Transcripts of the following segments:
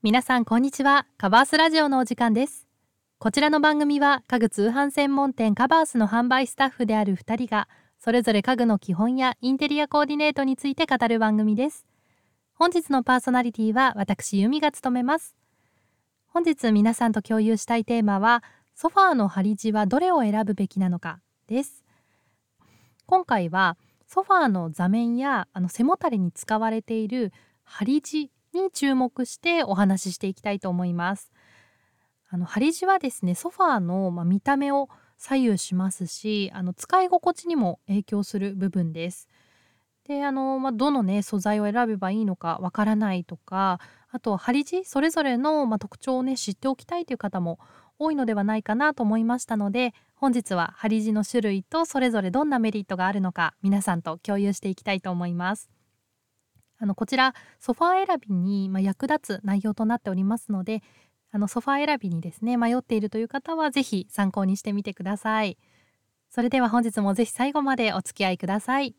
皆さんこんにちは。カバースラジオのお時間です。こちらの番組は家具通販専門店カバースの販売スタッフである2人がそれぞれ家具の基本やインテリアコーディネートについて語る番組です。本日のパーソナリティは私由美が務めます。本日皆さんと共有したいテーマはソファーの張り地はどれを選ぶべきなのかです。今回はソファーの座面やあの背もたれに使われている張り地に注目してお話ししていきたいと思いますあの張り地はですねソファーの、ま、見た目を左右しますしあの使い心地にも影響する部分ですであの、まあ、どのね素材を選べばいいのかわからないとかあと張り地それぞれの、まあ、特徴をね知っておきたいという方も多いのではないかなと思いましたので本日は張り地の種類とそれぞれどんなメリットがあるのか皆さんと共有していきたいと思います。あのこちらソファー選びに、ま役立つ内容となっておりますのであのソファー選びにですね迷っているという方は是非参考にしてみてください。それでは本日も是非最後までお付き合いください。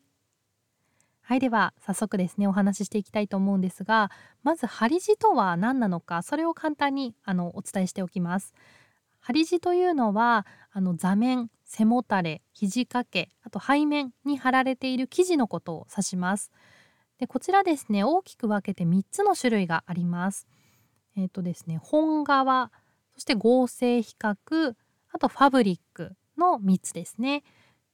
はいでは早速ですねお話ししていきたいと思うんですがまず張り地とは何なのかそれを簡単にあのお伝えしておきます。張り地というのはあの座面背もたれ肘掛けあと背面に貼られている生地のことを指します。でこちらですね大きく分けて3つの種類があります。えっ、ー、とですね本革そして合成比較あとファブリックの3つですね。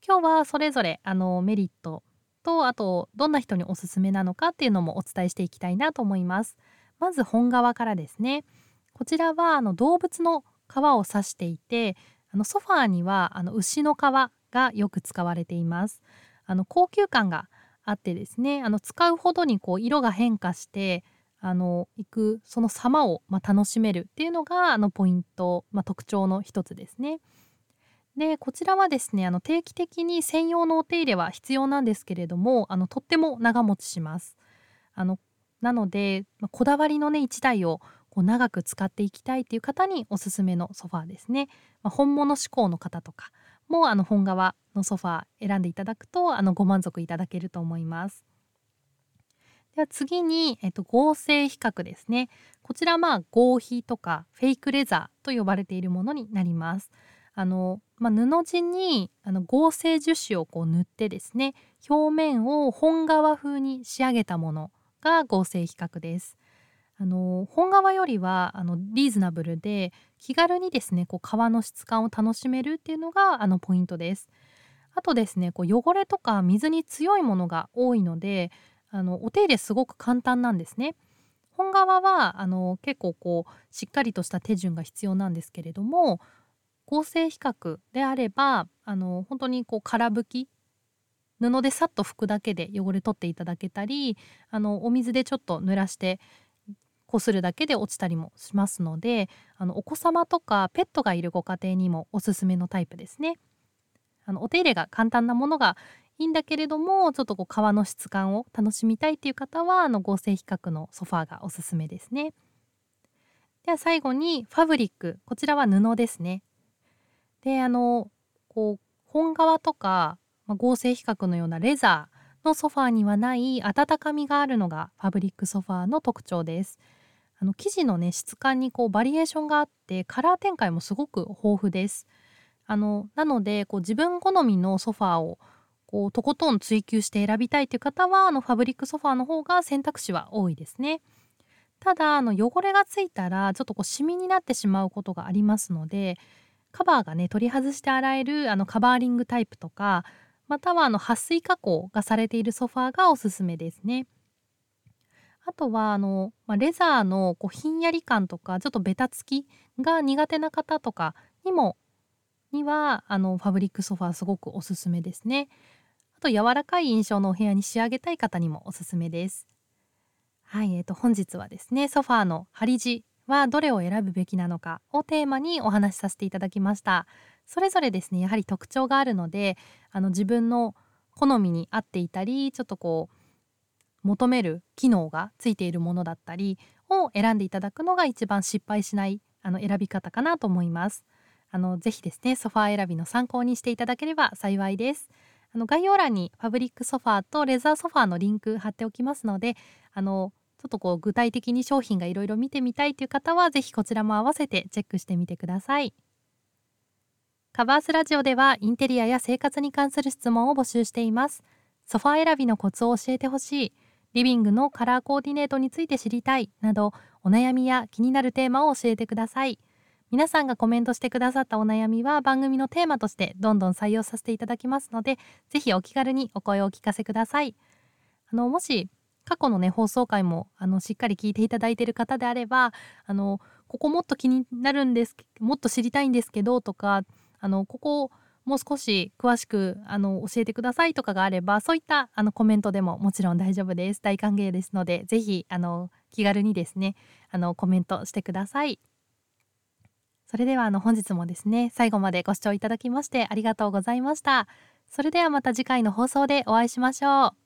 今日はそれぞれあのメリットとあとどんな人におすすめなのかっていうのもお伝えしていきたいなと思います。まず本革からですね。こちらはあの動物の皮を指していてあのソファーにはあの牛の皮がよく使われています。あの高級感があってですねあの使うほどにこう色が変化してあのいくその様を、まあ、楽しめるっていうのがあのポイント、まあ、特徴の一つですね。でこちらはですねあの定期的に専用のお手入れは必要なんですけれどもあのとっても長持ちします。あのなので、ま、こだわりのね1台をこう長く使っていきたいっていう方におすすめのソファーですね。まあ、本物志向の方とかもあの本革のソファー選んでいただくとあのご満足いただけると思います。では次に、えっと、合成比較ですね。こちらまあ合皮とかフェイクレザーと呼ばれているものになります。あのまあ、布地にあの合成樹脂をこう塗ってですね表面を本革風に仕上げたものが合成比較です。あの本革よりはあのリーズナブルで気軽にですねこう革の質感を楽しめるっていうのがあのポイントです。あとですねこう汚れとか水に強いものが多いのであのお手入れすごく簡単なんですね。本革はあの結構こうしっかりとした手順が必要なんですけれども合成比較であればあの本当にこう空拭き布でさっと拭くだけで汚れ取っていただけたりあのお水でちょっと濡らしてこするだけで落ちたりもしますのであのお子様とかペットがいるご家庭にもおすすめのタイプですね。あのお手入れが簡単なものがいいんだけれどもちょっとこう革の質感を楽しみたいっていう方はあの合成比較のソファーがおすすめですね。では最後にファブリックこちらは布ですね。であのこう本革とか、まあ、合成比較のようなレザーのソファーにはない温かみがあるのがファブリックソファーの特徴です。あの生地のね質感にこうバリエーションがあってカラー展開もすごく豊富です。あのなのでこう自分好みのソファーをこうとことん追求して選びたいという方はあのファブリックソファーの方が選択肢は多いですね。ただあの汚れがついたらちょっとこうシミになってしまうことがありますのでカバーがね取り外して洗えるあのカバーリングタイプとかまたはあの撥水加工がされているソファーがおすすめですね。あとはあの、まあ、レザーのこうひんやり感とかちょっとベタつきが苦手な方とかにもにはあのファブリックソファーすごくおすすめですね。あと柔らかい印象のお部屋に仕上げたい方にもおすすめです。はい、えー、と本日はですねソファーの張り地はどれを選ぶべきなのかをテーマにお話しさせていただきました。それぞれですねやはり特徴があるのであの自分の好みに合っていたりちょっとこう求める機能がついているものだったりを選んでいただくのが一番失敗しないあの選び方かなと思います。あのぜひですねソファー選びの参考にしていただければ幸いです。あの概要欄にファブリックソファーとレザーソファーのリンク貼っておきますのであのちょっとこう具体的に商品がいろいろ見てみたいという方はぜひこちらも合わせてチェックしてみてくださいカバースラジオではインテリアや生活に関する質問を募集していますソファー選びのコツを教えてほしいリビングのカラーコーディネートについて知りたいなどお悩みや気になるテーマを教えてください。皆さんがコメントしてくださったお悩みは番組のテーマとしてどんどん採用させていただきますのでぜひお気軽にお声をお聞かせください。あのもし過去のね放送回もあのしっかり聞いていただいている方であればあのここもっと気になるんですもっと知りたいんですけどとかあのここもう少し詳しくあの教えてくださいとかがあればそういったあのコメントでももちろん大丈夫です。大歓迎ですのでぜひあの気軽にですねあのコメントしてください。それではあの本日もですね最後までご視聴いただきましてありがとうございました。それではまた次回の放送でお会いしましょう。